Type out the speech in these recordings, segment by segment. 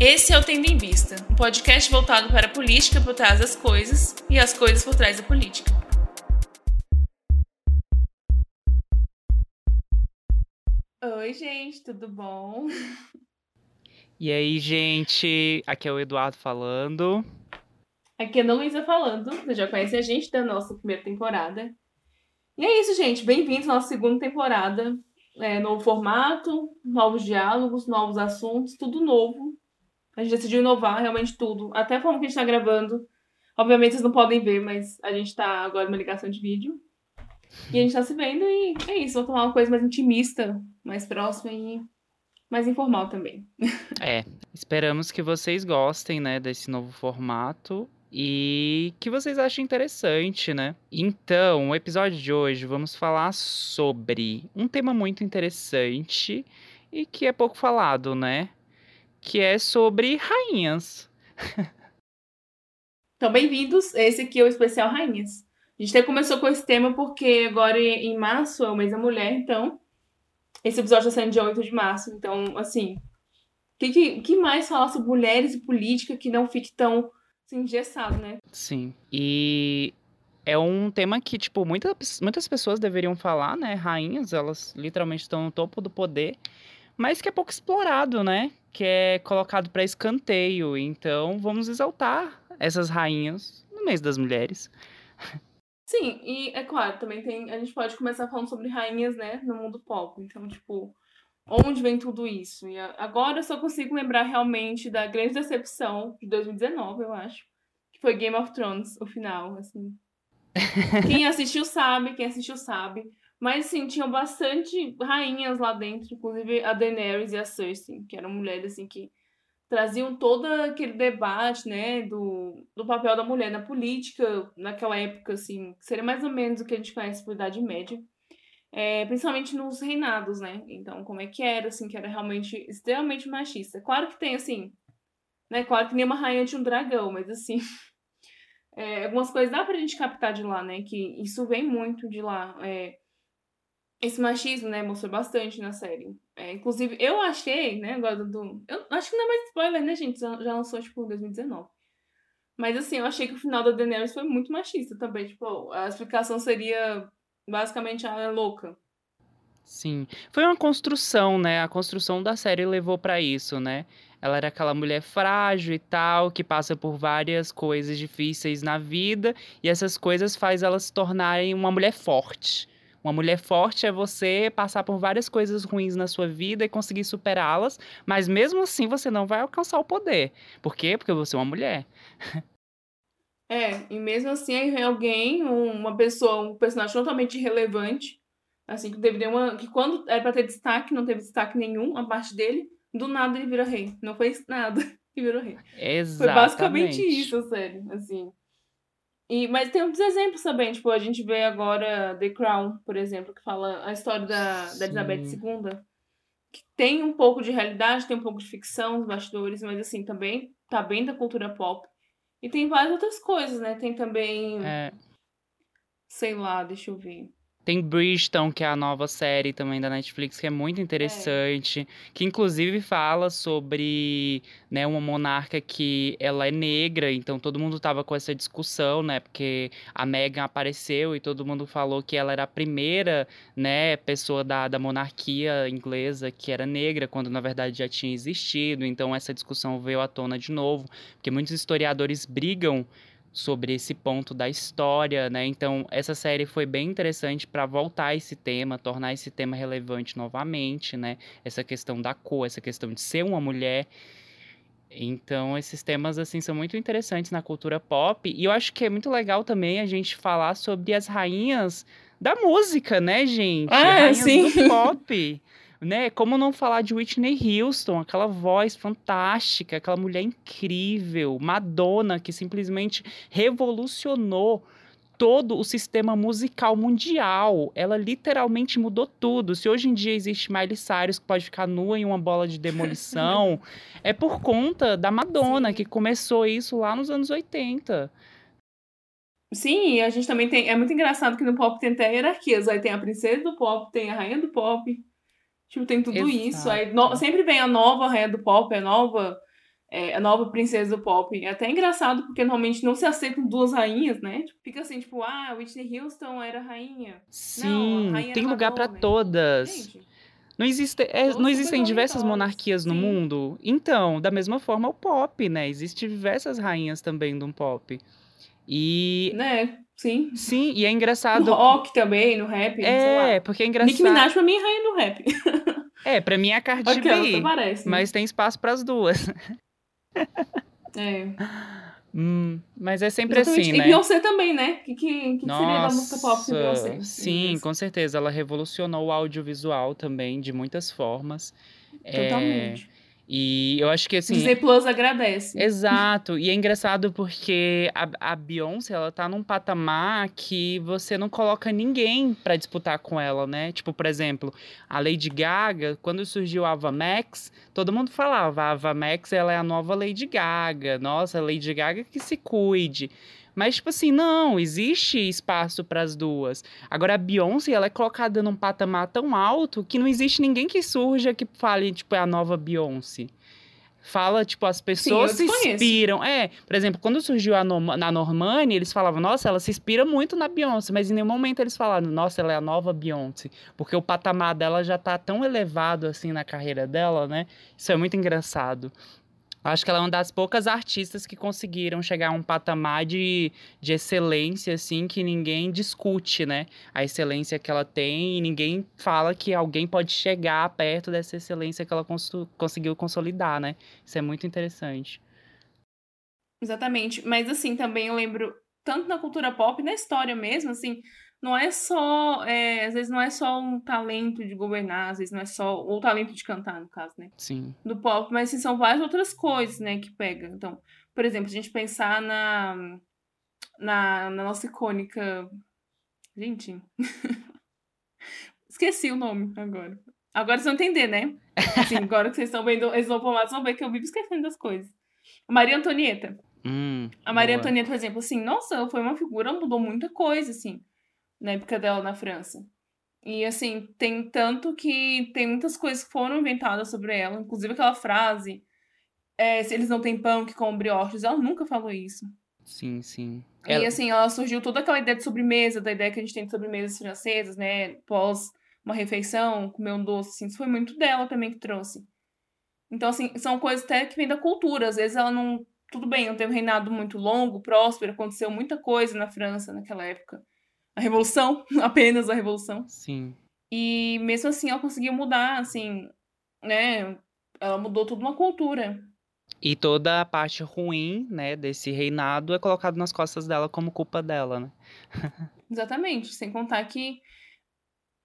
Esse é o Tendo em Vista, um podcast voltado para a política por trás das coisas e as coisas por trás da política. Oi, gente, tudo bom? E aí, gente, aqui é o Eduardo falando. Aqui é a Ana Luísa falando. Você já conhece a gente da nossa primeira temporada. E é isso, gente. Bem-vindos à nossa segunda temporada. É, novo formato, novos diálogos, novos assuntos, tudo novo. A gente decidiu inovar realmente tudo. Até a forma que a gente tá gravando. Obviamente vocês não podem ver, mas a gente tá agora numa ligação de vídeo. E a gente tá se vendo e é isso. Vou tomar uma coisa mais intimista, mais próxima e mais informal também. É, esperamos que vocês gostem, né, desse novo formato e que vocês achem interessante, né? Então, o episódio de hoje vamos falar sobre um tema muito interessante e que é pouco falado, né? Que é sobre rainhas. Então, bem-vindos. Esse aqui é o especial Rainhas. A gente até começou com esse tema porque agora em março é o mês da mulher, então. Esse episódio está saindo dia 8 de março, então, assim. O que, que, que mais falar sobre mulheres e política que não fique tão assim, engessado, né? Sim. E é um tema que, tipo, muitas, muitas pessoas deveriam falar, né? Rainhas, elas literalmente estão no topo do poder, mas que é pouco explorado, né? Que é colocado para escanteio. Então, vamos exaltar essas rainhas no mês das mulheres. Sim, e é claro, também tem. A gente pode começar falando sobre rainhas, né, no mundo pop. Então, tipo, onde vem tudo isso? E agora eu só consigo lembrar realmente da grande decepção de 2019, eu acho. Que foi Game of Thrones, o final, assim. quem assistiu sabe, quem assistiu sabe. Mas, assim, tinham bastante rainhas lá dentro, inclusive a Daenerys e a Cersei, que eram mulheres, assim, que traziam todo aquele debate, né, do, do papel da mulher na política naquela época, assim, seria mais ou menos o que a gente conhece por Idade Média é, principalmente nos reinados, né? Então, como é que era, assim, que era realmente extremamente machista. Claro que tem, assim, né? Claro que nenhuma rainha tinha um dragão, mas, assim, é, algumas coisas dá pra gente captar de lá, né? Que isso vem muito de lá. É, esse machismo, né, mostrou bastante na série. É, inclusive, eu achei, né, agora do... Eu acho que não é mais spoiler, né, gente? Já, lançou, tipo, em 2019. Mas, assim, eu achei que o final da Daenerys foi muito machista também. Tipo, a explicação seria Basicamente, ela é louca. Sim. Foi uma construção, né? A construção da série levou para isso, né? Ela era aquela mulher frágil e tal, que passa por várias coisas difíceis na vida, e essas coisas faz ela se tornarem uma mulher forte. Uma mulher forte é você passar por várias coisas ruins na sua vida e conseguir superá-las, mas mesmo assim você não vai alcançar o poder. Por quê? Porque você é uma mulher. É, e mesmo assim aí alguém, uma pessoa, um personagem totalmente irrelevante, assim, que deveria uma. que quando era pra ter destaque, não teve destaque nenhum a parte dele, do nada ele vira rei. Não fez nada e virou rei. Exatamente. Foi basicamente isso, sério, assim. E, mas tem outros exemplos também, tipo, a gente vê agora The Crown, por exemplo, que fala a história da, da Elizabeth II, que tem um pouco de realidade, tem um pouco de ficção, os bastidores, mas assim, também tá bem da cultura pop. E tem várias outras coisas, né? Tem também. É... Sei lá, deixa eu ver. Tem Bridgeton, que é a nova série também da Netflix, que é muito interessante, é. que inclusive fala sobre, né, uma monarca que ela é negra, então todo mundo tava com essa discussão, né, porque a Meghan apareceu e todo mundo falou que ela era a primeira, né, pessoa da, da monarquia inglesa que era negra, quando na verdade já tinha existido, então essa discussão veio à tona de novo, porque muitos historiadores brigam sobre esse ponto da história, né? Então, essa série foi bem interessante para voltar a esse tema, tornar esse tema relevante novamente, né? Essa questão da cor, essa questão de ser uma mulher. Então, esses temas, assim, são muito interessantes na cultura pop. E eu acho que é muito legal também a gente falar sobre as rainhas da música, né, gente? Ah, rainhas sim. do pop né? Como não falar de Whitney Houston, aquela voz fantástica, aquela mulher incrível, Madonna, que simplesmente revolucionou todo o sistema musical mundial. Ela literalmente mudou tudo. Se hoje em dia existe Miley Cyrus que pode ficar nua em uma bola de demolição, é por conta da Madonna, Sim. que começou isso lá nos anos 80. Sim, a gente também tem. É muito engraçado que no pop tem até hierarquias. Aí tem a princesa do pop, tem a rainha do pop, Tipo, tem tudo Exato. isso. Aí no... sempre vem a nova rainha do pop, a nova é, a nova princesa do pop. É até engraçado, porque normalmente não se aceitam duas rainhas, né? Tipo, fica assim, tipo, ah, Whitney Houston era rainha. Sim, não, rainha tem lugar para todas. Gente, não, existe, é, não existem diversas monarquias no Sim. mundo? Então, da mesma forma, o pop, né? Existem diversas rainhas também do pop. E. Né? Sim. Sim, e é engraçado. No rock também, no rap. É, porque é engraçado. Nick Minaj pra mim é rainha do rap. É, pra mim é a Cardi B. Parece, né? Mas tem espaço pras duas. É. Hum, mas é sempre Exatamente. assim, né? E Beyoncé também, né? O que, que, que Nossa, seria da música pop de Beyoncé? Sim, com certeza. Ela revolucionou o audiovisual também, de muitas formas. Totalmente. É... E eu acho que assim. Disney Plus agradece. Exato. E é engraçado porque a, a Beyoncé, ela tá num patamar que você não coloca ninguém para disputar com ela, né? Tipo, por exemplo, a Lady Gaga, quando surgiu a Ava Max, todo mundo falava: a Ava Max ela é a nova Lady Gaga. Nossa, a Lady Gaga que se cuide. Mas, tipo assim, não, existe espaço para as duas. Agora, a Beyoncé, ela é colocada num patamar tão alto que não existe ninguém que surja que fale, tipo, é a nova Beyoncé. Fala, tipo, as pessoas Sim, se inspiram. É, por exemplo, quando surgiu a na Normani, eles falavam, nossa, ela se inspira muito na Beyoncé, mas em nenhum momento eles falaram, nossa, ela é a nova Beyoncé. Porque o patamar dela já tá tão elevado, assim, na carreira dela, né? Isso é muito engraçado. Acho que ela é uma das poucas artistas que conseguiram chegar a um patamar de, de excelência, assim, que ninguém discute, né? A excelência que ela tem e ninguém fala que alguém pode chegar perto dessa excelência que ela cons conseguiu consolidar, né? Isso é muito interessante. Exatamente. Mas, assim, também eu lembro, tanto na cultura pop, na história mesmo, assim, não é só, é, às vezes não é só um talento de governar, às vezes não é só, ou o talento de cantar, no caso, né? Sim. Do pop, mas assim, são várias outras coisas, né, que pega. Então, por exemplo, a gente pensar na, na, na nossa icônica... Gente... Esqueci o nome agora. Agora vocês vão entender, né? Assim, agora que vocês estão vendo vocês vão ver que eu vivo esquecendo das coisas. Maria Antonieta. Hum, a Maria boa. Antonieta, por exemplo, assim, nossa, foi uma figura, mudou muita coisa, assim na época dela na França. E assim, tem tanto que tem muitas coisas que foram inventadas sobre ela, inclusive aquela frase: é, se eles não têm pão que com brioches, ela nunca falou isso. Sim, sim. E ela... assim, ela surgiu toda aquela ideia de sobremesa, da ideia que a gente tem de sobremesas francesas, né? Pós uma refeição, comer um doce, assim, isso foi muito dela também que trouxe. Então, assim, são coisas até que vêm da cultura. Às vezes ela não. Tudo bem, não teve um reinado muito longo, próspero, aconteceu muita coisa na França naquela época a revolução, apenas a revolução. Sim. E mesmo assim ela conseguiu mudar, assim, né? Ela mudou toda uma cultura. E toda a parte ruim, né, desse reinado é colocado nas costas dela como culpa dela, né? Exatamente, sem contar que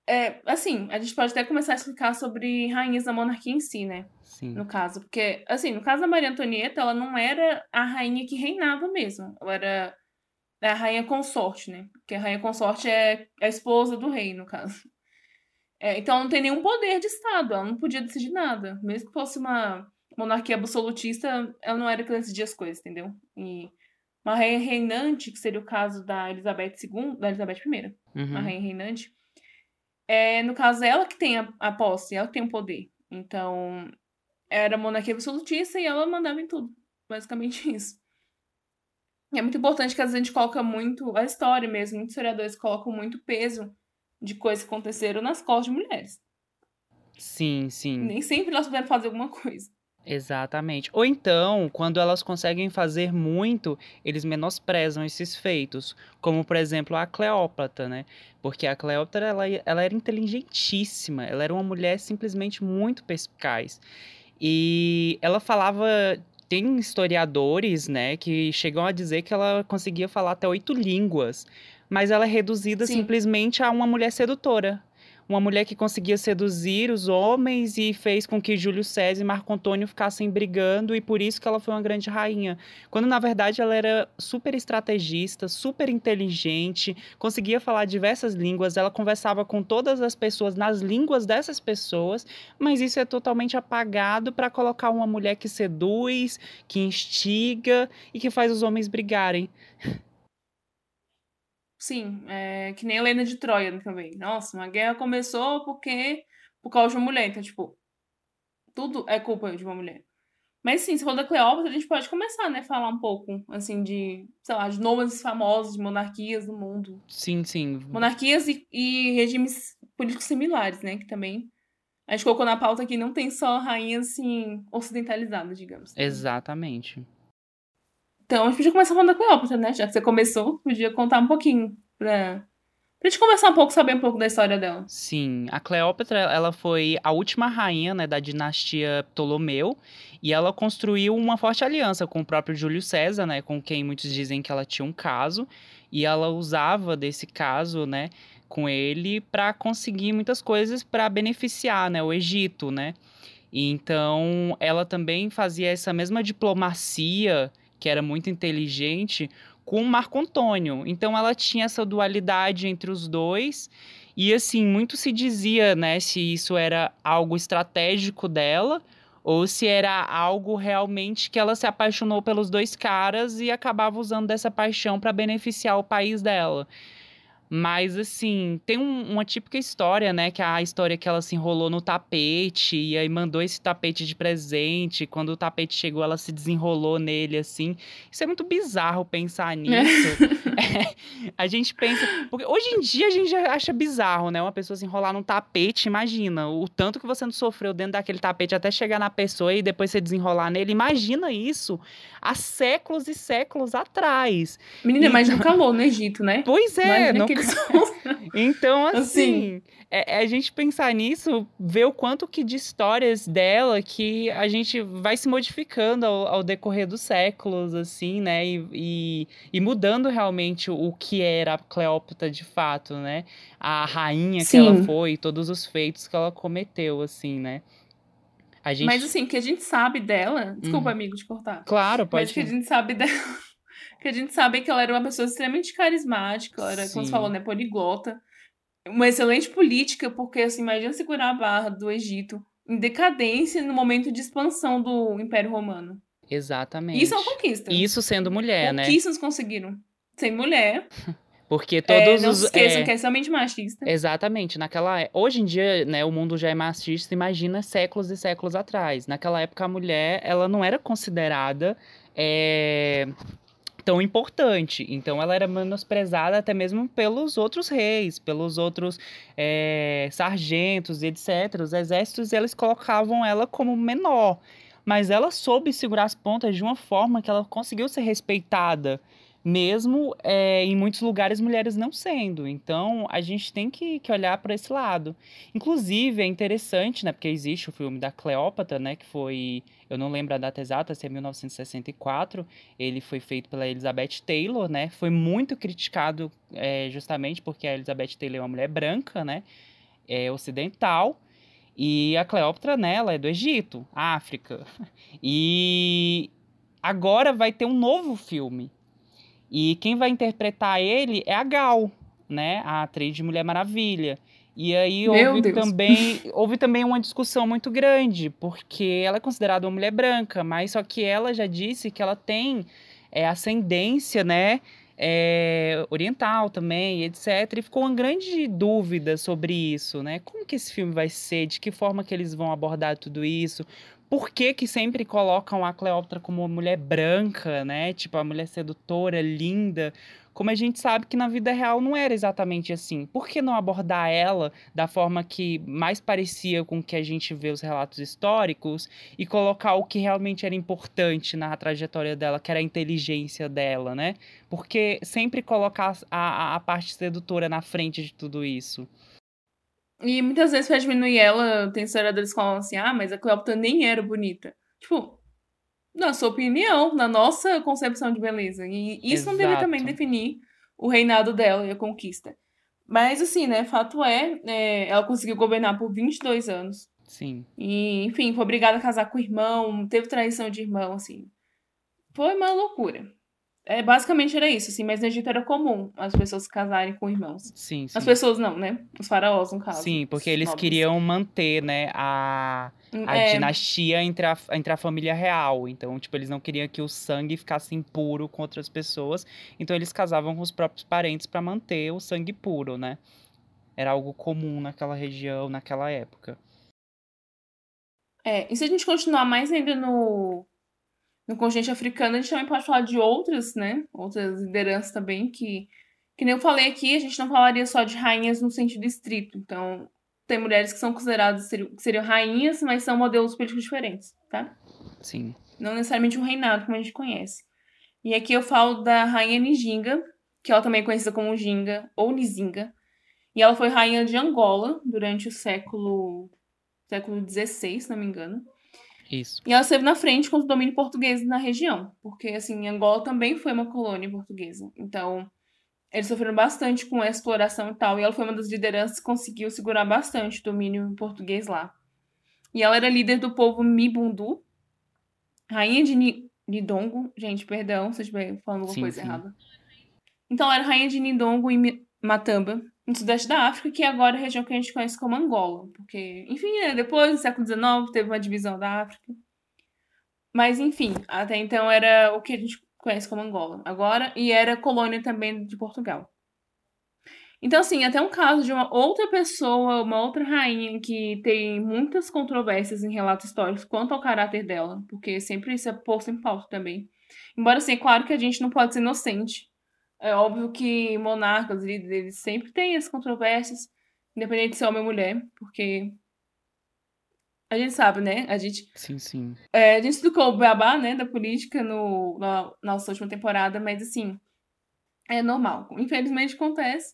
é, assim, a gente pode até começar a explicar sobre rainhas da monarquia em si, né? Sim. No caso, porque assim, no caso da Maria Antonieta, ela não era a rainha que reinava mesmo. Ela era é a rainha consorte, né? Porque a rainha consorte é a esposa do rei, no caso. É, então ela não tem nenhum poder de Estado, ela não podia decidir nada. Mesmo que fosse uma monarquia absolutista, ela não era que decidia as coisas, entendeu? E uma rainha reinante, que seria o caso da Elizabeth II, da Elizabeth I, uhum. uma rainha reinante, é, no caso, ela que tem a, a posse, ela que tem o poder. Então, era monarquia absolutista e ela mandava em tudo. Basicamente isso. É muito importante que às vezes a gente coloca muito a história mesmo, muitos historiadores colocam muito peso de coisas que aconteceram nas costas de mulheres. Sim, sim. Nem sempre elas puderam fazer alguma coisa. Exatamente. Ou então, quando elas conseguem fazer muito, eles menosprezam esses feitos. Como, por exemplo, a Cleópatra, né? Porque a Cleópatra, ela, ela era inteligentíssima. Ela era uma mulher simplesmente muito perspicaz. E ela falava tem historiadores, né, que chegam a dizer que ela conseguia falar até oito línguas, mas ela é reduzida Sim. simplesmente a uma mulher sedutora uma mulher que conseguia seduzir os homens e fez com que Júlio César e Marco Antônio ficassem brigando e por isso que ela foi uma grande rainha. Quando na verdade ela era super estrategista, super inteligente, conseguia falar diversas línguas, ela conversava com todas as pessoas nas línguas dessas pessoas, mas isso é totalmente apagado para colocar uma mulher que seduz, que instiga e que faz os homens brigarem. Sim, é, que nem a Helena de Troia também. Nossa, uma guerra começou porque por causa de uma mulher. Então, tipo, tudo é culpa de uma mulher. Mas sim, se for da Cleópatra, a gente pode começar, né? Falar um pouco, assim, de, sei lá, de nomes famosos, de monarquias do mundo. Sim, sim. Monarquias e, e regimes políticos similares, né? Que também a gente colocou na pauta que não tem só rainhas, assim, ocidentalizadas, digamos. Exatamente. Então, a gente podia começar falando da Cleópatra, né? Já que você começou, podia contar um pouquinho pra, pra gente conversar um pouco, saber um pouco da história dela. Sim, a Cleópatra, ela foi a última rainha, né, da dinastia Ptolomeu, e ela construiu uma forte aliança com o próprio Júlio César, né, com quem muitos dizem que ela tinha um caso, e ela usava desse caso, né, com ele para conseguir muitas coisas para beneficiar, né, o Egito, né? E então ela também fazia essa mesma diplomacia que era muito inteligente com Marco Antônio. Então ela tinha essa dualidade entre os dois. E assim, muito se dizia, né, se isso era algo estratégico dela ou se era algo realmente que ela se apaixonou pelos dois caras e acabava usando dessa paixão para beneficiar o país dela. Mas, assim, tem um, uma típica história, né? Que é a história que ela se enrolou no tapete e aí mandou esse tapete de presente. Quando o tapete chegou, ela se desenrolou nele, assim. Isso é muito bizarro pensar nisso. É, a gente pensa. Porque hoje em dia a gente já acha bizarro, né? Uma pessoa se enrolar num tapete. Imagina o tanto que você não sofreu dentro daquele tapete até chegar na pessoa e depois você desenrolar nele. Imagina isso há séculos e séculos atrás. Menina, e... mas no calor no Egito, né? Pois é, no então, assim, assim. É, é, a gente pensar nisso, ver o quanto que de histórias dela que a gente vai se modificando ao, ao decorrer dos séculos, assim, né? E, e, e, mudando realmente o que era a Cleópatra de fato, né? A rainha Sim. que ela foi, todos os feitos que ela cometeu, assim, né? Gente... Mas assim, que a gente sabe dela. Desculpa, uhum. amigo, de cortar. Claro, pode. Mas que a gente sabe dela que a gente sabe que ela era uma pessoa extremamente carismática, ela era, Sim. como você falou, né, poliglota. Uma excelente política, porque, assim, imagina segurar a barra do Egito em decadência no momento de expansão do Império Romano. Exatamente. Isso é uma conquista. Isso sendo mulher, né? Conquistas conseguiram. Sem mulher. Porque todos é, não os. Não esqueçam é... que é somente machista. Exatamente. Naquela é, Hoje em dia, né, o mundo já é machista, imagina séculos e séculos atrás. Naquela época, a mulher, ela não era considerada. É tão importante. Então ela era menosprezada até mesmo pelos outros reis, pelos outros é, sargentos etc. Os exércitos eles colocavam ela como menor, mas ela soube segurar as pontas de uma forma que ela conseguiu ser respeitada mesmo é, em muitos lugares mulheres não sendo. Então a gente tem que, que olhar para esse lado. Inclusive é interessante, né, porque existe o filme da Cleópatra, né, que foi, eu não lembro a data exata, se é 1964. Ele foi feito pela Elizabeth Taylor, né, foi muito criticado é, justamente porque a Elizabeth Taylor é uma mulher branca, né, é ocidental. E a Cleópatra, né, ela é do Egito, África. E agora vai ter um novo filme e quem vai interpretar ele é a Gal, né? A atriz de Mulher Maravilha. E aí houve também, houve também uma discussão muito grande, porque ela é considerada uma mulher branca, mas só que ela já disse que ela tem é, ascendência, né? É, oriental também, etc. E ficou uma grande dúvida sobre isso, né? Como que esse filme vai ser? De que forma que eles vão abordar tudo isso? Por que, que sempre colocam a Cleópatra como uma mulher branca, né? Tipo, a mulher sedutora, linda. Como a gente sabe que na vida real não era exatamente assim. Por que não abordar ela da forma que mais parecia com que a gente vê os relatos históricos e colocar o que realmente era importante na trajetória dela, que era a inteligência dela, né? Porque sempre colocar a, a parte sedutora na frente de tudo isso. E muitas vezes pra diminuir ela, tem historiadores que falam assim, ah, mas a Cleópatra nem era bonita. Tipo, na sua opinião, na nossa concepção de beleza. E isso Exato. não deveria também definir o reinado dela e a conquista. Mas, assim, né, fato é, é, ela conseguiu governar por 22 anos. Sim. E, enfim, foi obrigada a casar com o irmão, teve traição de irmão, assim. Foi uma loucura. É, basicamente era isso, assim, mas no Egito era comum as pessoas se casarem com irmãos. Sim, sim. As pessoas não, né? Os faraós, no caso. Sim, porque eles nobres. queriam manter, né, a, a é... dinastia entre a, entre a família real. Então, tipo, eles não queriam que o sangue ficasse impuro com outras pessoas. Então, eles casavam com os próprios parentes para manter o sangue puro, né? Era algo comum naquela região, naquela época. É, e se a gente continuar mais ainda no, no continente africano, a gente também pode falar de outras, né? Outras lideranças também que, que nem eu falei aqui, a gente não falaria só de rainhas no sentido estrito. Então, tem mulheres que são consideradas que seriam rainhas, mas são modelos políticos diferentes, tá? Sim. Não necessariamente um reinado, como a gente conhece. E aqui eu falo da rainha Nijinga, que ela também é conhecida como Ginga ou Nizinga. E ela foi rainha de Angola durante o século século XVI, se não me engano. Isso. E ela esteve na frente com o domínio português na região, porque assim, Angola também foi uma colônia portuguesa. Então, eles sofreram bastante com a exploração e tal, e ela foi uma das lideranças que conseguiu segurar bastante o domínio português lá. E ela era líder do povo Mibundu, rainha de Nidongo, gente, perdão se eu estiver falando alguma sim, coisa sim. errada. Então, ela era rainha de Nidongo e Matamba, no sudeste da África, que é agora a região que a gente conhece como Angola. Porque, enfim, né, depois, no século XIX, teve uma divisão da África. Mas, enfim, até então era o que a gente conhece como Angola agora, e era colônia também de Portugal. Então, assim, até um caso de uma outra pessoa, uma outra rainha que tem muitas controvérsias em relatos históricos quanto ao caráter dela, porque sempre isso é posto em pauta também. Embora, assim, é claro que a gente não pode ser inocente é óbvio que monarcas, líderes, sempre têm as controvérsias, independente de ser homem ou mulher, porque a gente sabe, né? A gente. Sim, sim. É, a gente explicou o babá, né, da política no, na nossa última temporada, mas assim, é normal. Infelizmente acontece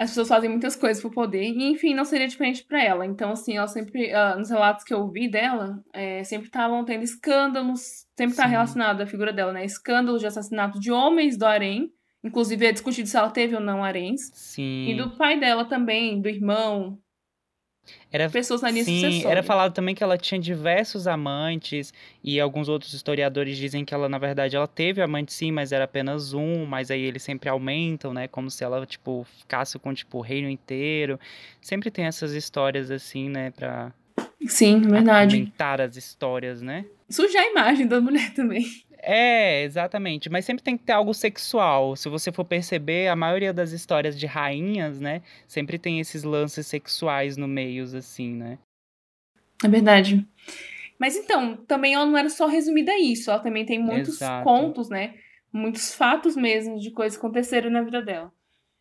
as pessoas fazem muitas coisas por poder, e enfim, não seria diferente para ela. Então, assim, ela sempre, uh, nos relatos que eu ouvi dela, é, sempre estavam tendo escândalos, sempre está relacionado à figura dela, né? Escândalos de assassinato de homens do harém, inclusive é discutido se ela teve ou não haréns. Sim. E do pai dela também, do irmão, era, pessoas na linha sim, sucessória. Era falado também que ela tinha diversos amantes e alguns outros historiadores dizem que ela na verdade ela teve amante sim, mas era apenas um, mas aí eles sempre aumentam, né, como se ela tipo ficasse com tipo o reino inteiro. Sempre tem essas histórias assim, né, para Sim, verdade. Aumentar as histórias, né? Sujar a imagem da mulher também. É, exatamente. Mas sempre tem que ter algo sexual. Se você for perceber, a maioria das histórias de rainhas, né? Sempre tem esses lances sexuais no meio, assim, né? É verdade. Mas então, também ela não era só resumida a isso. Ela também tem muitos Exato. contos, né? Muitos fatos mesmo de coisas que aconteceram na vida dela.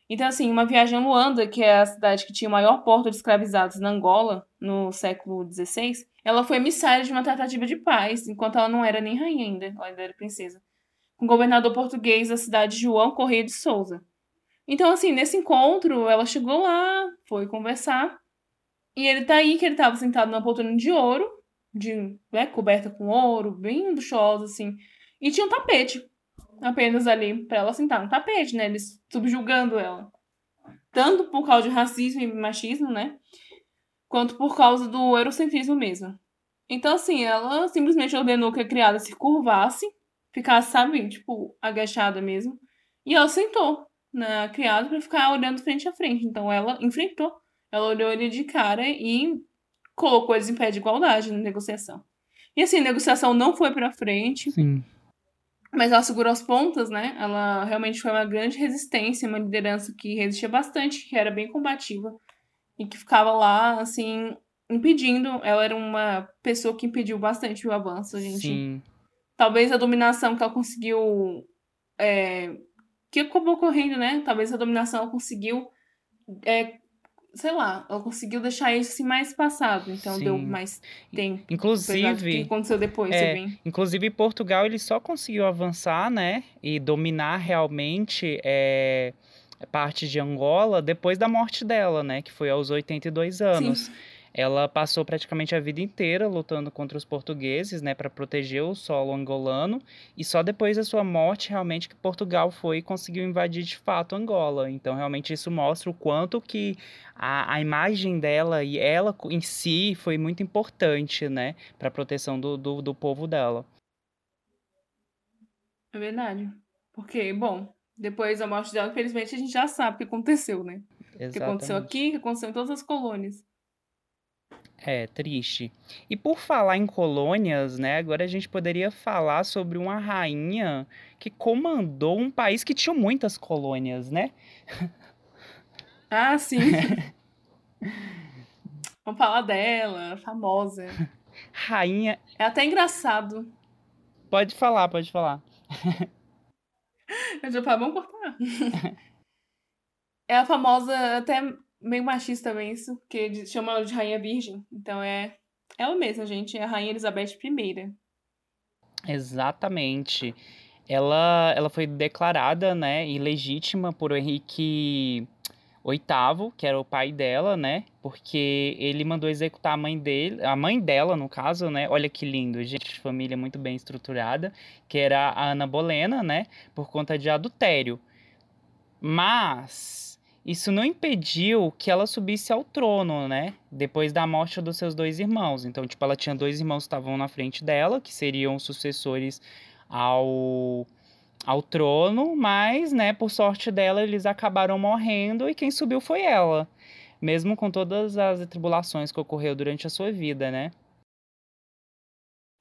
Então, assim, uma viagem a Luanda, que é a cidade que tinha o maior porto de escravizados na Angola, no século XVI, ela foi emissária de uma tratativa de paz, enquanto ela não era nem rainha ainda, ela ainda era princesa, com o governador português da cidade João Correia de Souza. Então, assim, nesse encontro, ela chegou lá, foi conversar, e ele tá aí, que ele tava sentado numa poltrona de ouro, de, né, coberta com ouro, bem luxuosa, assim, e tinha um tapete apenas ali para ela sentar no tapete, né? Eles subjugando ela. Tanto por causa de racismo e machismo, né? Quanto por causa do eurocentrismo mesmo. Então, assim, ela simplesmente ordenou que a criada se curvasse, ficasse, sabe, tipo, agachada mesmo. E ela sentou na criada para ficar olhando frente a frente. Então, ela enfrentou. Ela olhou ele de cara e colocou eles em pé de igualdade na negociação. E assim, a negociação não foi para frente. Sim. Mas ela segurou as pontas, né? Ela realmente foi uma grande resistência, uma liderança que resistia bastante, que era bem combativa e que ficava lá, assim, impedindo. Ela era uma pessoa que impediu bastante o avanço, a gente. Sim. Talvez a dominação que ela conseguiu. É, que acabou ocorrendo, né? Talvez a dominação ela conseguiu é, sei lá, ela conseguiu deixar isso assim mais passado, então Sim. deu mais tempo. Inclusive, o que aconteceu depois, é, inclusive Portugal ele só conseguiu avançar, né, e dominar realmente é, parte de Angola depois da morte dela, né, que foi aos 82 anos. Sim. Ela passou praticamente a vida inteira lutando contra os portugueses, né, para proteger o solo angolano, e só depois da sua morte realmente que Portugal foi e conseguiu invadir de fato Angola. Então realmente isso mostra o quanto que a, a imagem dela e ela em si foi muito importante, né, para a proteção do, do, do povo dela. É verdade. Porque, bom, depois da morte dela, infelizmente, a gente já sabe o que aconteceu, né? Exatamente. O que aconteceu aqui, o que aconteceu em todas as colônias. É, triste. E por falar em colônias, né, agora a gente poderia falar sobre uma rainha que comandou um país que tinha muitas colônias, né? Ah, sim. Vamos falar dela, famosa. rainha. É até engraçado. Pode falar, pode falar. Eu já falei, vamos cortar. é a famosa, até meio machista também isso, que chama ela de Rainha Virgem. Então é ela mesma, gente, é a Rainha Elizabeth I. Exatamente. Ela, ela foi declarada, né, ilegítima por Henrique VIII, que era o pai dela, né? Porque ele mandou executar a mãe dele, a mãe dela, no caso, né? Olha que lindo, gente, família muito bem estruturada, que era a Ana Bolena, né? Por conta de adultério. Mas isso não impediu que ela subisse ao trono, né? Depois da morte dos seus dois irmãos. Então, tipo, ela tinha dois irmãos que estavam na frente dela, que seriam sucessores ao ao trono, mas, né, por sorte dela, eles acabaram morrendo e quem subiu foi ela, mesmo com todas as tribulações que ocorreu durante a sua vida, né?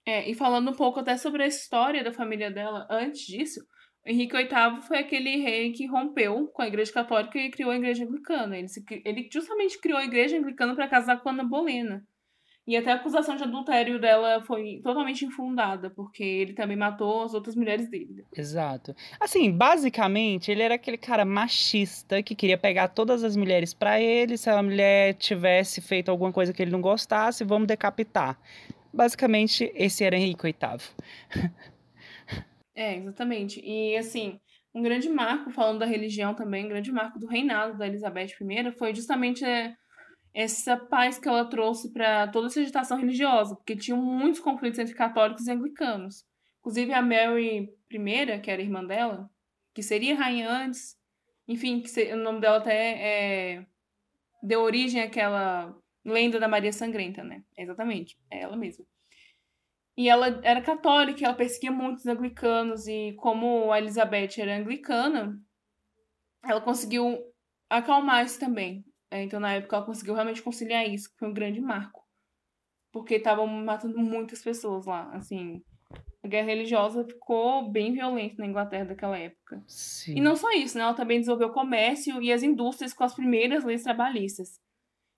É, e falando um pouco até sobre a história da família dela antes disso, Henrique VIII foi aquele rei que rompeu com a Igreja Católica e criou a Igreja Anglicana. Ele, se, ele justamente criou a Igreja Anglicana para casar com Ana Bolena. E até a acusação de adultério dela foi totalmente infundada, porque ele também matou as outras mulheres dele. Exato. Assim, basicamente, ele era aquele cara machista que queria pegar todas as mulheres para ele, se a mulher tivesse feito alguma coisa que ele não gostasse, vamos decapitar. Basicamente, esse era Henrique VIII. é, exatamente. E assim, um grande marco, falando da religião também, um grande marco do reinado da Elizabeth I foi justamente é, essa paz que ela trouxe para toda essa agitação religiosa, porque tinham muitos conflitos entre católicos e anglicanos. Inclusive a Mary I, que era irmã dela, que seria rainha antes, enfim, que o nome dela até é, deu origem àquela lenda da Maria Sangrenta, né? Exatamente, é ela mesma. E ela era católica, ela perseguia muitos anglicanos, e como a Elizabeth era anglicana, ela conseguiu acalmar isso também. É, então, na época, ela conseguiu realmente conciliar isso, que foi um grande marco. Porque estavam matando muitas pessoas lá. Assim, a guerra religiosa ficou bem violenta na Inglaterra daquela época. Sim. E não só isso, né? Ela também desenvolveu o comércio e as indústrias com as primeiras leis trabalhistas.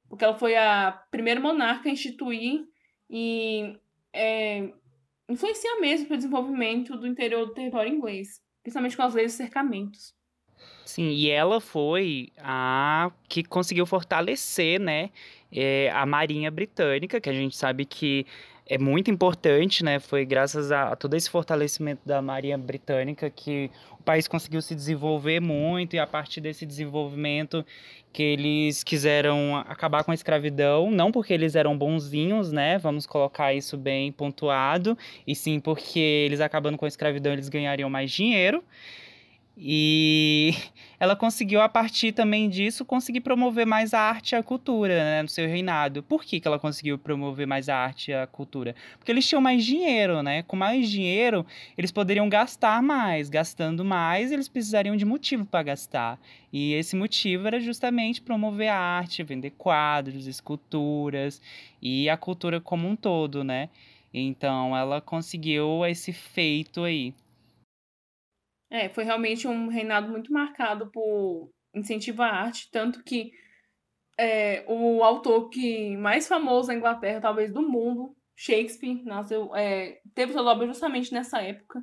Porque ela foi a primeira monarca a instituir e é, influenciar mesmo para o desenvolvimento do interior do território inglês. Principalmente com as leis de cercamentos. Sim, e ela foi a que conseguiu fortalecer, né, é, a Marinha Britânica, que a gente sabe que é muito importante, né? Foi graças a, a, todo esse fortalecimento da Marinha Britânica que o país conseguiu se desenvolver muito e a partir desse desenvolvimento que eles quiseram acabar com a escravidão, não porque eles eram bonzinhos, né? Vamos colocar isso bem pontuado, e sim porque eles acabando com a escravidão eles ganhariam mais dinheiro. E ela conseguiu, a partir também disso, conseguir promover mais a arte e a cultura né, no seu reinado. Por que, que ela conseguiu promover mais a arte e a cultura? Porque eles tinham mais dinheiro, né? Com mais dinheiro, eles poderiam gastar mais. Gastando mais, eles precisariam de motivo para gastar. E esse motivo era justamente promover a arte, vender quadros, esculturas e a cultura como um todo, né? Então ela conseguiu esse feito aí. É, foi realmente um reinado muito marcado por incentivar a arte, tanto que é, o autor que mais famoso na Inglaterra, talvez do mundo, Shakespeare, nasceu, é, teve sua obra justamente nessa época.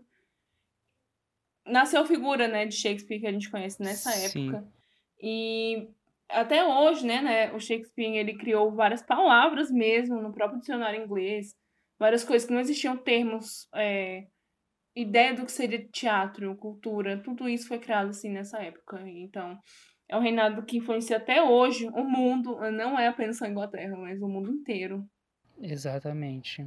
Nasceu a figura né, de Shakespeare que a gente conhece nessa Sim. época. E até hoje, né, né, o Shakespeare ele criou várias palavras mesmo no próprio dicionário inglês, várias coisas que não existiam termos é, ideia do que seria teatro, cultura, tudo isso foi criado assim nessa época. Então, é um reinado que influencia até hoje o mundo, não é apenas a Inglaterra, mas o mundo inteiro. Exatamente.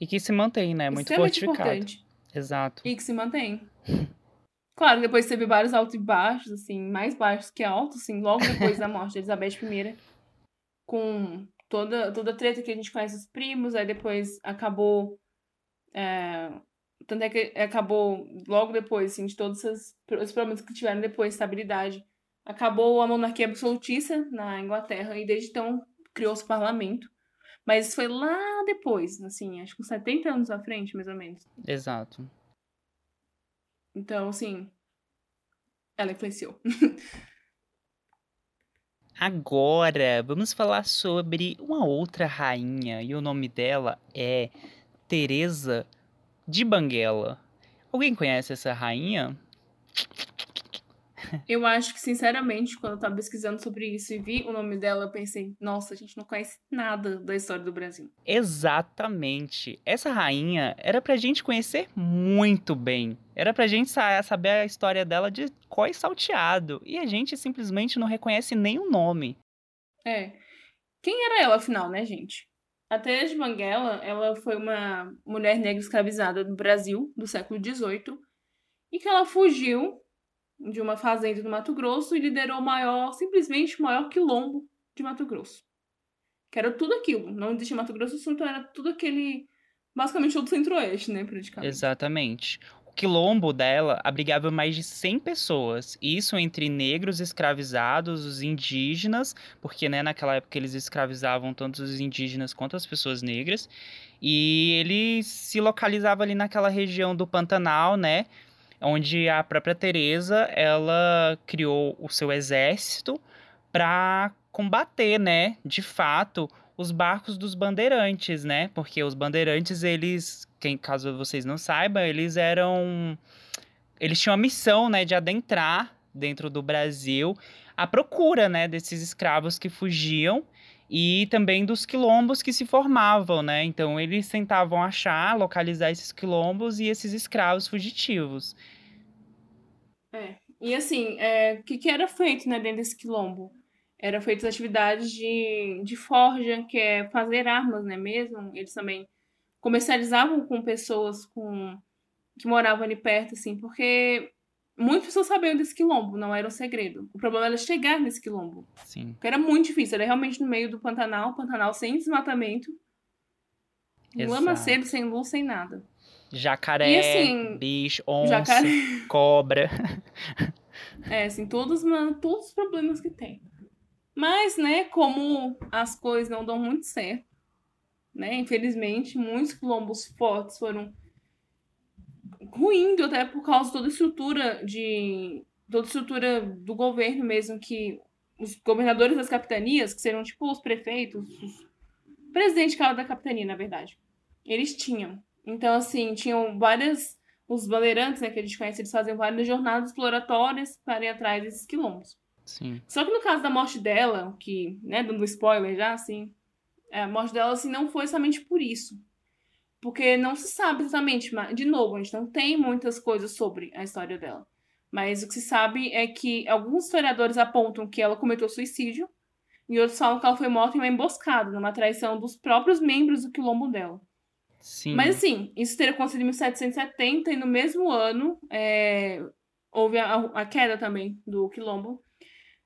E que se mantém, né? Muito fortificado. Importante. Exato. E que se mantém. Claro, depois teve vários altos e baixos, assim, mais baixos que altos, assim, logo depois da morte de Elizabeth I, com toda, toda a treta que a gente conhece os primos, aí depois acabou é, tanto é que acabou logo depois, assim, de todos esses, os problemas que tiveram depois, estabilidade. Acabou a monarquia absolutista na Inglaterra e desde então criou-se o parlamento. Mas isso foi lá depois, assim, acho que uns 70 anos à frente, mais ou menos. Exato. Então, assim, ela influenciou. Agora, vamos falar sobre uma outra rainha e o nome dela é Teresa de Banguela. Alguém conhece essa rainha? Eu acho que, sinceramente, quando eu tava pesquisando sobre isso e vi o nome dela, eu pensei, nossa, a gente não conhece nada da história do Brasil. Exatamente. Essa rainha era pra gente conhecer muito bem. Era pra gente saber a história dela de coi salteado. E a gente simplesmente não reconhece nem o nome. É. Quem era ela, afinal, né, gente? A Teresa de Banguela, ela foi uma mulher negra escravizada no Brasil, do século XVIII, e que ela fugiu de uma fazenda no Mato Grosso e liderou o maior, simplesmente o maior quilombo de Mato Grosso. Que era tudo aquilo. Não existia Mato Grosso do então era tudo aquele. Basicamente todo o centro-oeste, né, praticamente. Exatamente. Quilombo dela abrigava mais de 100 pessoas. Isso entre negros escravizados, os indígenas, porque né, naquela época eles escravizavam tanto os indígenas quanto as pessoas negras. E ele se localizava ali naquela região do Pantanal, né? onde a própria Teresa ela criou o seu exército para combater, né, de fato, os barcos dos bandeirantes, né? Porque os bandeirantes, eles, quem caso vocês não saibam, eles eram eles tinham a missão, né, de adentrar dentro do Brasil à procura, né, desses escravos que fugiam e também dos quilombos que se formavam, né? Então eles tentavam achar, localizar esses quilombos e esses escravos fugitivos. É. E assim, é, o que, que era feito né, dentro desse quilombo? Eram feitas atividades de, de forja, que é fazer armas, né mesmo? Eles também comercializavam com pessoas com que moravam ali perto, assim, porque muitas pessoas sabiam desse quilombo, não era um segredo. O problema era chegar nesse quilombo. Sim. Porque era muito difícil, era realmente no meio do Pantanal, Pantanal sem desmatamento, Exato. lama cedo, sem luz, sem nada. Jacaré, assim, bicho, onça, jacaré... cobra. É, assim, todos, mano, todos os problemas que tem. Mas, né, como as coisas não dão muito certo, né, infelizmente, muitos quilombos fortes foram ruindo até por causa de toda a estrutura de toda a estrutura do governo mesmo que os governadores das capitanias, que seriam tipo os prefeitos, os presidente da capitania, na verdade, eles tinham. Então, assim, tinham várias. Os bandeirantes, né, que a gente conhece, eles faziam várias jornadas exploratórias para ir atrás desses quilombos. Sim. Só que no caso da morte dela, que, né, dando spoiler já, assim, a morte dela, assim, não foi somente por isso. Porque não se sabe exatamente, mas, de novo, a gente não tem muitas coisas sobre a história dela. Mas o que se sabe é que alguns historiadores apontam que ela cometeu suicídio, e outros falam que ela foi morta em uma emboscada, numa traição dos próprios membros do quilombo dela. Sim. Mas assim, isso teria acontecido em 1770 e no mesmo ano é, houve a, a, queda também do quilombo,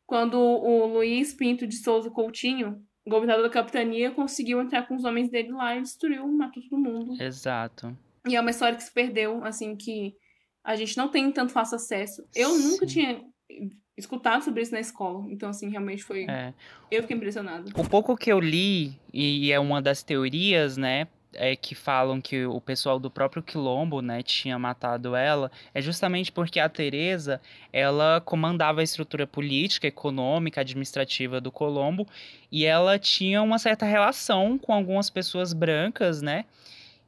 quando o Luiz Pinto de Souza Coutinho, governador da capitania, conseguiu entrar com os homens dele lá e destruiu, matou todo mundo. Exato. E é uma história que se perdeu, assim, que a gente não tem tanto fácil acesso. Eu Sim. nunca tinha escutado sobre isso na escola. Então, assim, realmente foi. É. Eu fiquei impressionada. O pouco que eu li, e é uma das teorias, né? É, que falam que o pessoal do próprio quilombo, né, tinha matado ela, é justamente porque a Teresa, ela comandava a estrutura política, econômica, administrativa do Colombo, e ela tinha uma certa relação com algumas pessoas brancas, né?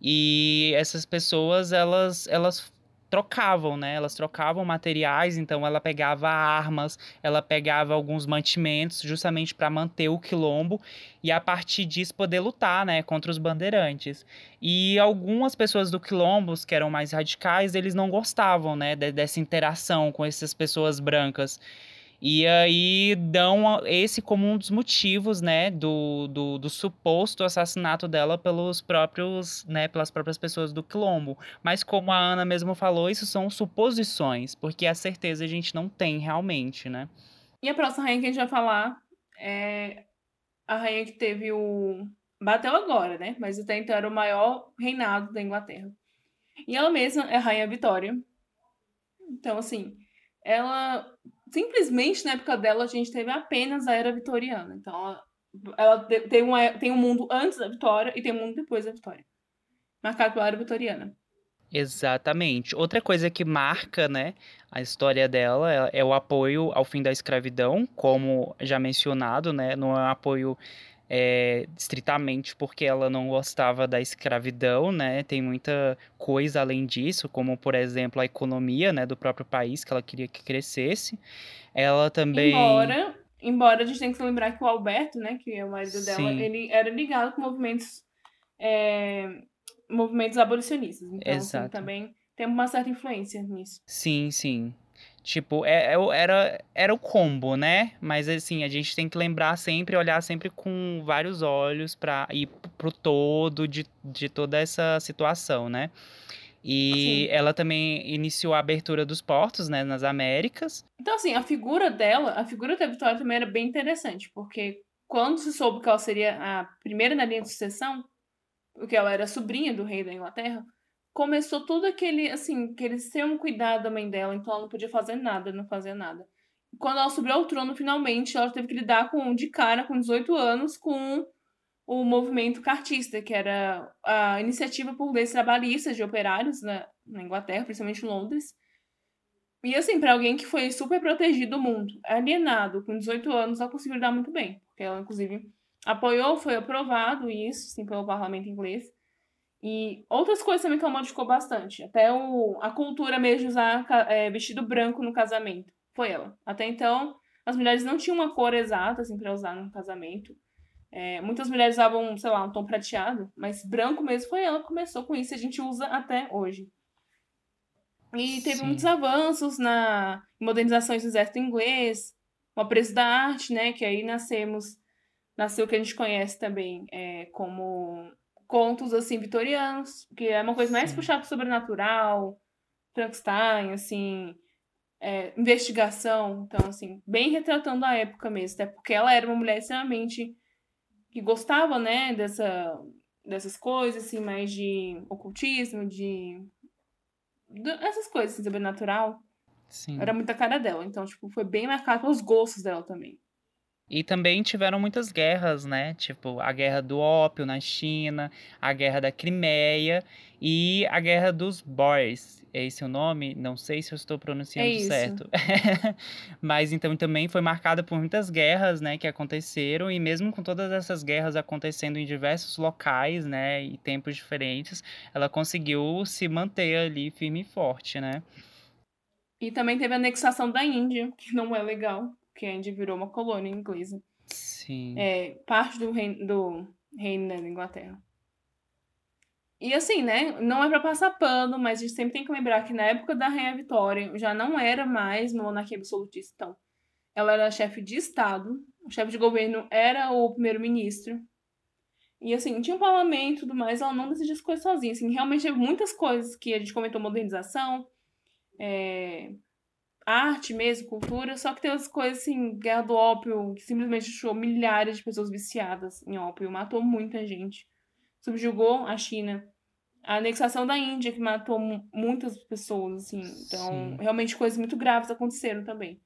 E essas pessoas, elas, elas trocavam, né? Elas trocavam materiais, então ela pegava armas, ela pegava alguns mantimentos justamente para manter o quilombo e a partir disso poder lutar, né, contra os bandeirantes. E algumas pessoas do quilombo, que eram mais radicais, eles não gostavam, né, dessa interação com essas pessoas brancas. E aí dão esse como um dos motivos, né, do, do, do, suposto assassinato dela pelos próprios, né, pelas próprias pessoas do quilombo. Mas como a Ana mesmo falou, isso são suposições, porque a certeza a gente não tem realmente, né? E a próxima rainha que a gente vai falar é a rainha que teve o bateu agora, né? Mas até então era o maior reinado da Inglaterra. E ela mesma é a rainha Vitória. Então, assim, ela simplesmente na época dela a gente teve apenas a era vitoriana. Então ela, ela tem, uma, tem um mundo antes da vitória e tem um mundo depois da vitória. Marcado pela era vitoriana. Exatamente. Outra coisa que marca, né, a história dela é, é o apoio ao fim da escravidão, como já mencionado, né, não é um apoio é, estritamente porque ela não gostava da escravidão, né, tem muita coisa além disso, como, por exemplo, a economia, né, do próprio país, que ela queria que crescesse. Ela também... Embora, embora a gente tenha que lembrar que o Alberto, né, que é o marido dela, Sim. ele era ligado com movimentos... É movimentos abolicionistas. Então, assim, também tem uma certa influência nisso. Sim, sim. Tipo, é, é, era, era o combo, né? Mas assim, a gente tem que lembrar sempre, olhar sempre com vários olhos para ir pro todo de, de toda essa situação, né? E Sim. ela também iniciou a abertura dos portos, né, nas Américas. Então, assim, a figura dela, a figura da Vitória também era bem interessante, porque quando se soube que ela seria a primeira na linha de sucessão, porque ela era sobrinha do rei da Inglaterra, começou todo aquele, assim, aquele um cuidado da mãe dela, então ela não podia fazer nada, não fazia nada. Quando ela subiu ao trono, finalmente, ela teve que lidar com, de cara, com 18 anos, com o movimento cartista, que era a iniciativa por leis trabalhistas de operários na, na Inglaterra, principalmente em Londres. E assim, para alguém que foi super protegido do mundo, alienado, com 18 anos, ela conseguiu lidar muito bem. Porque ela, inclusive, apoiou, foi aprovado isso, sim, pelo parlamento inglês. E outras coisas também que ela modificou bastante. Até o, a cultura mesmo de usar é, vestido branco no casamento. Foi ela. Até então, as mulheres não tinham uma cor exata, assim, pra usar no casamento. É, muitas mulheres usavam, sei lá, um tom prateado, mas branco mesmo foi ela que começou com isso e a gente usa até hoje. E teve Sim. muitos avanços na modernizações do exército inglês, o apreço da arte, né, que aí nascemos nasceu o que a gente conhece também é, como contos assim vitorianos, que é uma coisa mais Sim. puxada pro sobrenatural, Frankenstein, assim, é, investigação, então assim, bem retratando a época mesmo, até porque ela era uma mulher extremamente que gostava, né, dessa dessas coisas assim, mais de ocultismo, de, de essas coisas assim, sobrenatural. Sim. Era muita cara dela, então tipo, foi bem marcado pelos gostos dela também. E também tiveram muitas guerras, né? Tipo, a guerra do ópio na China, a guerra da Crimeia e a guerra dos Boers. É esse o nome? Não sei se eu estou pronunciando é certo. Mas então também foi marcada por muitas guerras, né, que aconteceram e mesmo com todas essas guerras acontecendo em diversos locais, né, e tempos diferentes, ela conseguiu se manter ali firme e forte, né? E também teve a anexação da Índia, que não é legal que a Índia virou uma colônia inglesa. Sim. É, parte do reino, do reino da Inglaterra. E assim, né? Não é para passar pano, mas a gente sempre tem que lembrar que na época da Rainha Vitória já não era mais uma monarquia absolutista. Então, ela era chefe de Estado, o chefe de governo era o primeiro-ministro. E assim, tinha um parlamento e tudo mais, ela não decidia as coisas sozinha. Assim, realmente teve muitas coisas que a gente comentou, modernização, é, arte mesmo, cultura, só que tem as coisas assim, guerra do ópio, que simplesmente deixou milhares de pessoas viciadas em ópio, matou muita gente. Subjugou a China. A anexação da Índia, que matou muitas pessoas, assim. Então, Sim. realmente coisas muito graves aconteceram também.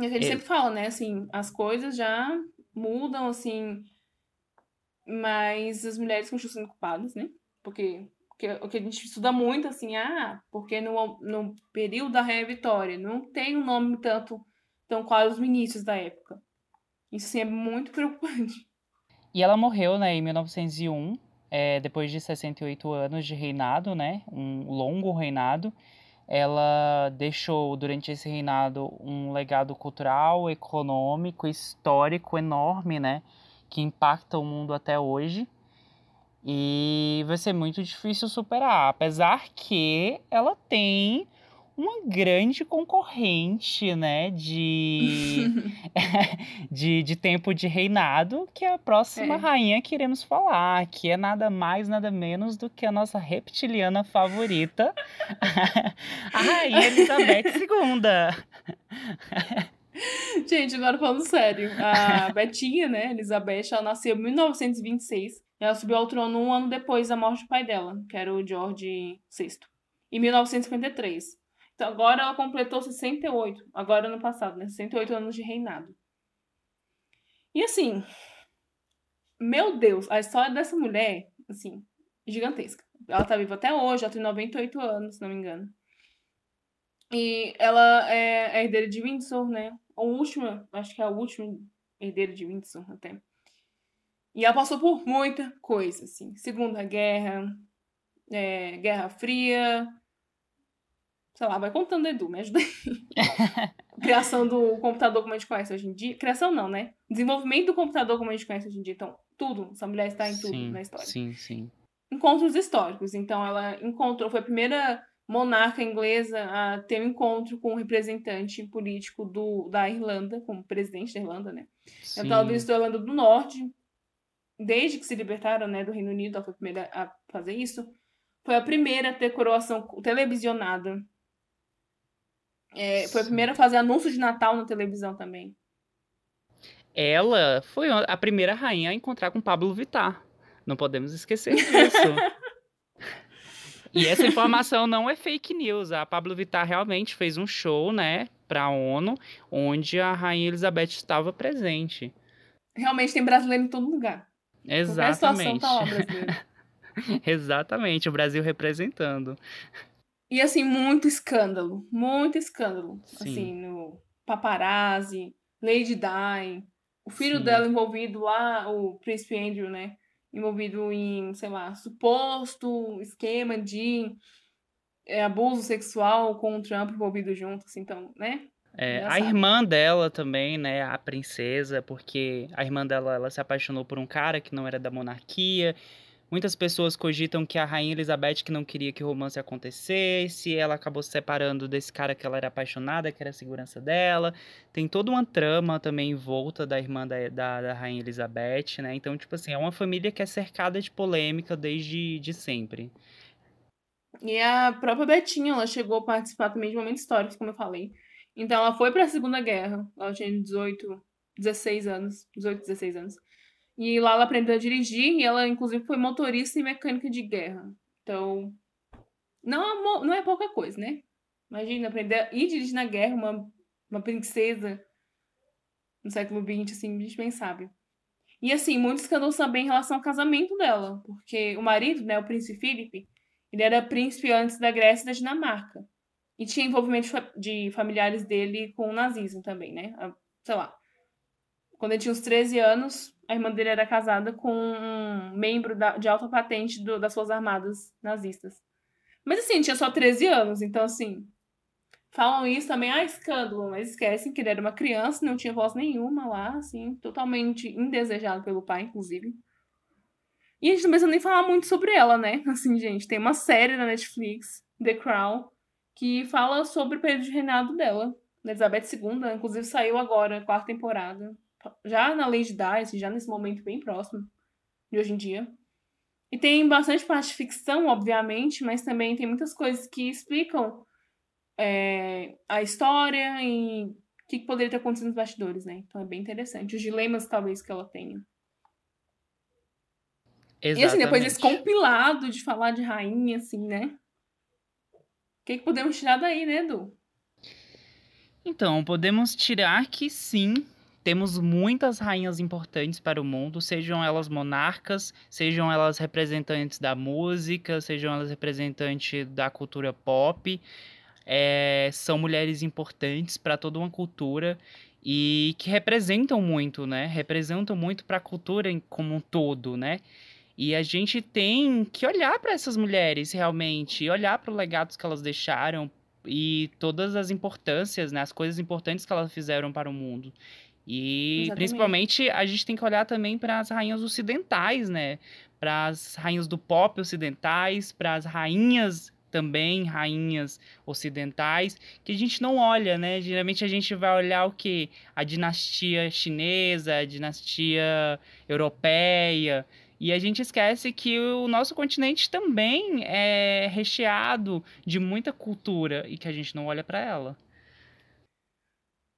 E a gente é. sempre fala, né, assim, as coisas já mudam, assim, mas as mulheres continuam sendo culpadas, né? Porque que, o que a gente estuda muito, assim, ah, porque no, no período da Rainha Vitória não tem um nome tanto tão claro os ministros da época. Isso, assim, é muito preocupante. E ela morreu, né, em 1901, é, depois de 68 anos de reinado, né, um longo reinado. Ela deixou, durante esse reinado, um legado cultural, econômico, histórico enorme, né, que impacta o mundo até hoje. E vai ser muito difícil superar, apesar que ela tem uma grande concorrente, né, de, de, de tempo de reinado, que é a próxima é. rainha que iremos falar, que é nada mais, nada menos do que a nossa reptiliana favorita, a rainha Elizabeth II. Gente, agora falando sério, a Betinha, né, Elizabeth, ela nasceu em 1926 ela subiu ao trono um ano depois da morte do pai dela, que era o George VI, em 1953. Então agora ela completou 68, agora no passado, né? 68 anos de reinado. E assim, meu Deus, a história dessa mulher, assim, gigantesca. Ela tá viva até hoje, ela tem 98 anos, se não me engano. E ela é a herdeira de Windsor, né? A última, acho que é a última herdeira de Windsor até. E ela passou por muita coisa, assim. Segunda Guerra, é, Guerra Fria. Sei lá, vai contando, Edu, me ajuda aí. Criação do computador como a gente conhece hoje em dia. Criação não, né? Desenvolvimento do computador como a gente conhece hoje em dia. Então, tudo. Essa mulher está em tudo sim, na história. Sim, sim. Encontros históricos. Então, ela encontrou, foi a primeira monarca inglesa a ter um encontro com um representante político do, da Irlanda, como presidente da Irlanda, né? Sim. Então, ela visitou a Irlanda do Norte, desde que se libertaram né, do Reino Unido, ela foi a primeira a fazer isso. Foi a primeira a ter coroação televisionada. É, foi a primeira a fazer anúncio de Natal na televisão também. Ela foi a primeira rainha a encontrar com Pablo Vittar. Não podemos esquecer disso. e essa informação não é fake news. A Pablo Vittar realmente fez um show, né, para a ONU, onde a rainha Elizabeth estava presente. Realmente tem brasileiro em todo lugar. Exatamente. Tá lá, Exatamente, o Brasil representando. E assim, muito escândalo, muito escândalo. Sim. Assim, no paparazzi, Lady Di, o filho Sim. dela envolvido lá, o príncipe Andrew, né? Envolvido em, sei lá, suposto esquema de é, abuso sexual com o Trump envolvido junto, assim, então, né? É, a irmã dela também, né, a princesa, porque a irmã dela ela se apaixonou por um cara que não era da monarquia. Muitas pessoas cogitam que a rainha Elizabeth que não queria que o romance acontecesse, ela acabou se separando desse cara que ela era apaixonada, que era a segurança dela. Tem toda uma trama também em volta da irmã da, da, da rainha Elizabeth, né? Então, tipo assim, é uma família que é cercada de polêmica desde de sempre. E a própria Betinha, ela chegou a participar também de momentos históricos, como eu falei. Então ela foi para a Segunda Guerra. Ela tinha 18, 16 anos, 18, 16 anos. E lá ela aprendeu a dirigir e ela inclusive foi motorista e mecânica de guerra. Então, não, é não é pouca coisa, né? Imagina aprender a ir dirigir na guerra uma, uma princesa no século XX, assim, sabe. E assim, muitos escândalos também em relação ao casamento dela, porque o marido, né, o príncipe Felipe, ele era príncipe antes da Grécia e da Dinamarca. E tinha envolvimento de familiares dele com o nazismo também, né? Sei lá. Quando ele tinha uns 13 anos, a irmã dele era casada com um membro da, de alta patente do, das Forças Armadas nazistas. Mas assim, tinha só 13 anos, então assim. Falam isso também, ah, escândalo, mas esquecem que ele era uma criança, não tinha voz nenhuma lá, assim, totalmente indesejado pelo pai, inclusive. E a gente não precisa nem falar muito sobre ela, né? Assim, gente, tem uma série na Netflix, The Crown, que fala sobre o período de reinado dela, Elizabeth II, inclusive saiu agora, quarta temporada, já na Lady Di, assim, já nesse momento bem próximo de hoje em dia. E tem bastante parte de ficção, obviamente, mas também tem muitas coisas que explicam é, a história e o que, que poderia ter acontecido nos bastidores, né? Então é bem interessante. Os dilemas, talvez, que ela tenha. Exatamente. E assim, depois desse compilado de falar de rainha, assim, né? Que, que podemos tirar daí, né, Edu? Então, podemos tirar que sim, temos muitas rainhas importantes para o mundo, sejam elas monarcas, sejam elas representantes da música, sejam elas representantes da cultura pop. É, são mulheres importantes para toda uma cultura e que representam muito, né? Representam muito para a cultura como um todo, né? E a gente tem que olhar para essas mulheres realmente, olhar para os legados que elas deixaram e todas as importâncias, né, as coisas importantes que elas fizeram para o mundo. E Exatamente. principalmente a gente tem que olhar também para as rainhas ocidentais, né? Para as rainhas do pop ocidentais, para as rainhas também rainhas ocidentais, que a gente não olha, né? Geralmente a gente vai olhar o que? A dinastia chinesa, a dinastia europeia, e a gente esquece que o nosso continente também é recheado de muita cultura e que a gente não olha para ela.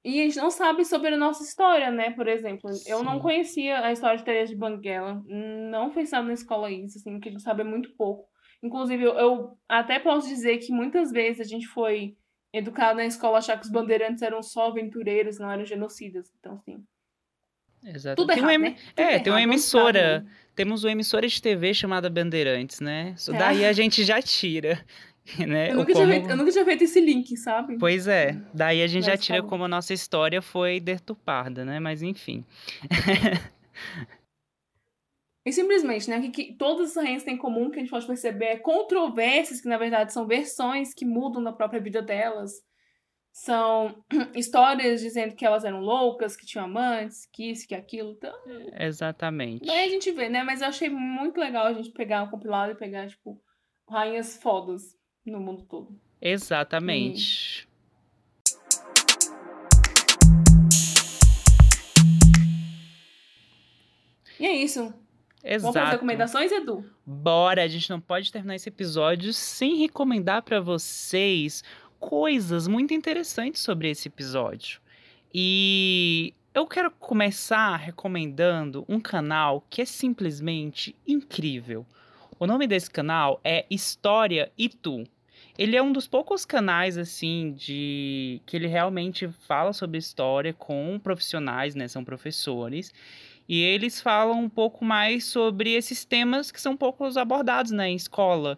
E a gente não sabe sobre a nossa história, né? Por exemplo, Sim. eu não conhecia a história de Teresa de Banguela, não foi sabe na escola isso, assim, que a gente sabe muito pouco. Inclusive, eu, eu até posso dizer que muitas vezes a gente foi educado na escola achar que os bandeirantes eram só aventureiros, não eram genocidas. Então, assim, Exato. Tudo tem errado, um né? Tudo é, errado, tem uma emissora. Temos uma emissora de TV chamada Bandeirantes, né? Isso É. daí a gente já tira. Né? Eu nunca, tinha como- feito, eu nunca tinha feito esse link, sabe? Pois é, daí a gente já Mas tira tá bom. como a nossa história foi deturpada, né? Mas enfim. E simplesmente, né? O que, que todas as rainhas têm em comum, que a gente pode perceber, é controvérsias, que na verdade são versões que mudam na própria vida delas. São histórias dizendo que elas eram loucas, que tinham amantes, que isso, que aquilo. Então, Exatamente. daí a gente vê, né? Mas eu achei muito legal a gente pegar um compilado e pegar, tipo, rainhas fodas no mundo todo. Exatamente. E é isso. Vamos para as Exato. recomendações, Edu? Bora, a gente não pode terminar esse episódio sem recomendar pra vocês coisas muito interessantes sobre esse episódio. E eu quero começar recomendando um canal que é simplesmente incrível. O nome desse canal é História e Tu. Ele é um dos poucos canais assim de que ele realmente fala sobre história com profissionais, né, são professores. E eles falam um pouco mais sobre esses temas que são poucos abordados né, em escola,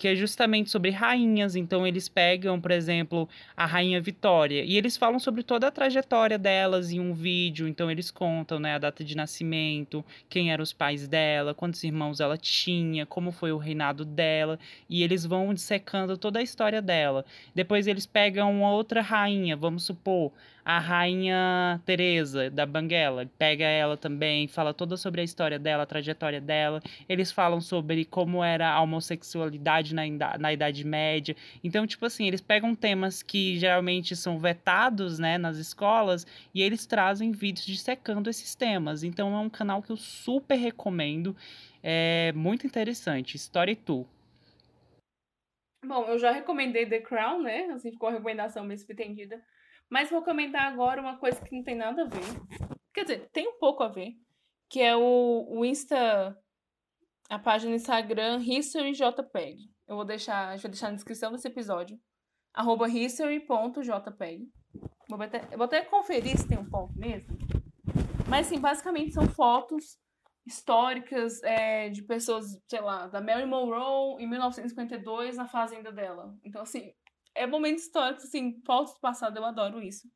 que é justamente sobre rainhas. Então, eles pegam, por exemplo, a Rainha Vitória e eles falam sobre toda a trajetória delas em um vídeo. Então, eles contam né, a data de nascimento, quem eram os pais dela, quantos irmãos ela tinha, como foi o reinado dela, e eles vão dissecando toda a história dela. Depois, eles pegam outra rainha, vamos supor, a rainha Teresa da Banguela, pega ela também, fala toda sobre a história dela, a trajetória dela. Eles falam sobre como era a homossexualidade na, na Idade Média. Então, tipo assim, eles pegam temas que geralmente são vetados, né, nas escolas e eles trazem vídeos dissecando esses temas. Então, é um canal que eu super recomendo. É muito interessante. E Tu. Bom, eu já recomendei The Crown, né? Assim ficou a recomendação meio subentendida. Mas vou comentar agora uma coisa que não tem nada a ver. Quer dizer, tem um pouco a ver. Que é o, o Insta. A página Instagram HistoryJPEG. Eu vou deixar, gente vai deixar na descrição desse episódio. Arroba history.jpeg. Vou até, eu vou até conferir se tem um ponto mesmo. Mas, assim, basicamente são fotos históricas é, de pessoas, sei lá, da Mary Monroe em 1952 na fazenda dela. Então, assim, é momentos históricos, assim, fotos do passado, eu adoro isso.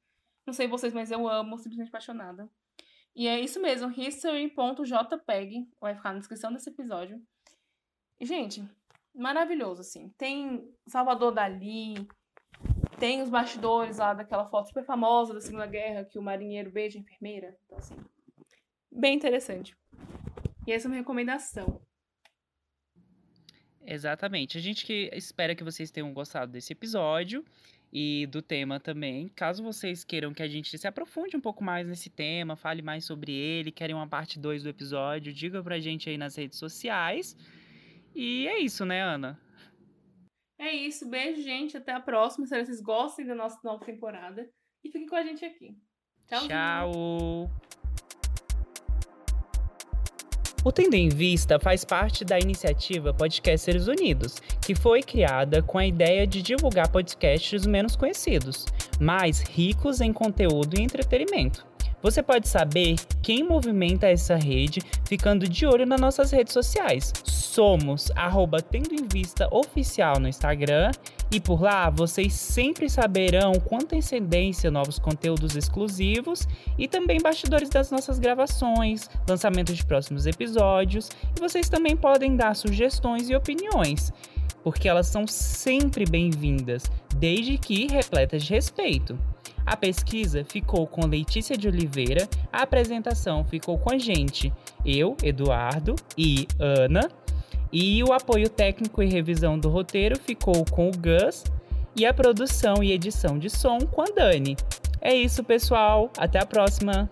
Não sei vocês, mas eu amo, simplesmente apaixonada. E é isso mesmo, history.jpeg, vai ficar na descrição desse episódio. E, gente, maravilhoso, assim. Tem Salvador Dali, tem os bastidores lá daquela foto super famosa da Segunda Guerra, que o marinheiro beija a enfermeira. Então, assim, bem interessante. E essa é uma recomendação. Exatamente. A gente que espera que vocês tenham gostado desse episódio e do tema também. Caso vocês queiram que a gente se aprofunde um pouco mais nesse tema, fale mais sobre ele, querem uma parte 2 do episódio, diga pra gente aí nas redes sociais. E é isso, né, Ana? É isso, beijo, gente. Até a próxima. Espero que vocês gostem da nossa nova temporada. E fiquem com a gente aqui. Tchauzinho. Tchau! O Tendo em Vista faz parte da iniciativa Podcasters Unidos, que foi criada com a ideia de divulgar podcasts menos conhecidos, mas ricos em conteúdo e entretenimento. Você pode saber quem movimenta essa rede ficando de olho nas nossas redes sociais. Somos arroba Tendo em Vista Oficial no Instagram e por lá vocês sempre saberão com antecedência novos conteúdos exclusivos e também bastidores das nossas gravações, lançamento de próximos episódios e vocês também podem dar sugestões e opiniões, porque elas são sempre bem-vindas, desde que repletas de respeito. A pesquisa ficou com Letícia de Oliveira, a apresentação ficou com a gente, eu, Eduardo e Ana, e o apoio técnico e revisão do roteiro ficou com o Gus e a produção e edição de som com a Dani. É isso, pessoal. Até a próxima!